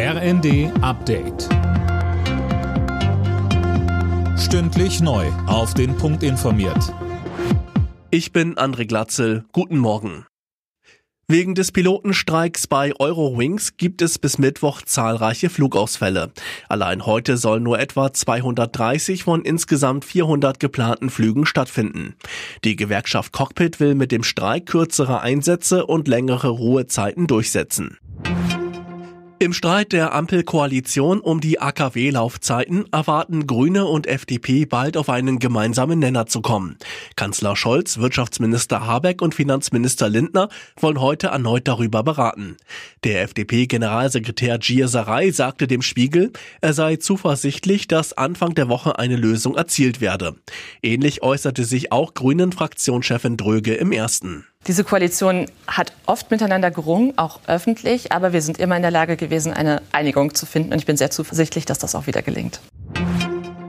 RND Update. Stündlich neu. Auf den Punkt informiert. Ich bin André Glatzel. Guten Morgen. Wegen des Pilotenstreiks bei Eurowings gibt es bis Mittwoch zahlreiche Flugausfälle. Allein heute sollen nur etwa 230 von insgesamt 400 geplanten Flügen stattfinden. Die Gewerkschaft Cockpit will mit dem Streik kürzere Einsätze und längere Ruhezeiten durchsetzen. Im Streit der Ampelkoalition um die AKW-Laufzeiten erwarten Grüne und FDP bald auf einen gemeinsamen Nenner zu kommen. Kanzler Scholz, Wirtschaftsminister Habeck und Finanzminister Lindner wollen heute erneut darüber beraten. Der FDP-Generalsekretär Gir Sarai sagte dem Spiegel, er sei zuversichtlich, dass Anfang der Woche eine Lösung erzielt werde. Ähnlich äußerte sich auch Grünen-Fraktionschefin Dröge im ersten. Diese Koalition hat oft miteinander gerungen, auch öffentlich, aber wir sind immer in der Lage gewesen, eine Einigung zu finden. Und ich bin sehr zuversichtlich, dass das auch wieder gelingt.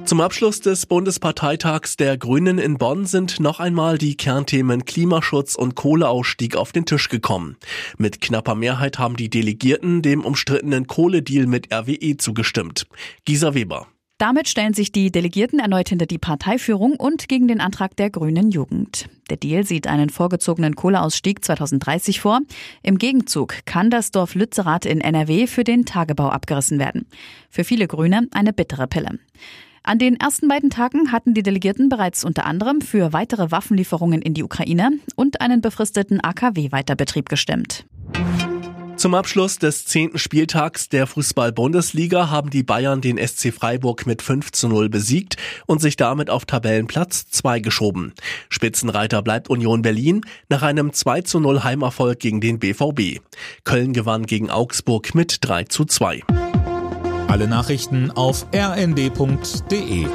Zum Abschluss des Bundesparteitags der Grünen in Bonn sind noch einmal die Kernthemen Klimaschutz und Kohleausstieg auf den Tisch gekommen. Mit knapper Mehrheit haben die Delegierten dem umstrittenen Kohledeal mit RWE zugestimmt. Gisa Weber. Damit stellen sich die Delegierten erneut hinter die Parteiführung und gegen den Antrag der Grünen Jugend. Der Deal sieht einen vorgezogenen Kohleausstieg 2030 vor. Im Gegenzug kann das Dorf Lützerath in NRW für den Tagebau abgerissen werden. Für viele Grüne eine bittere Pille. An den ersten beiden Tagen hatten die Delegierten bereits unter anderem für weitere Waffenlieferungen in die Ukraine und einen befristeten AKW-Weiterbetrieb gestimmt. Zum Abschluss des zehnten Spieltags der Fußball-Bundesliga haben die Bayern den SC Freiburg mit 5 zu 0 besiegt und sich damit auf Tabellenplatz 2 geschoben. Spitzenreiter bleibt Union Berlin nach einem 2 zu 0 Heimerfolg gegen den BVB. Köln gewann gegen Augsburg mit 3 zu 2. Alle Nachrichten auf rnd.de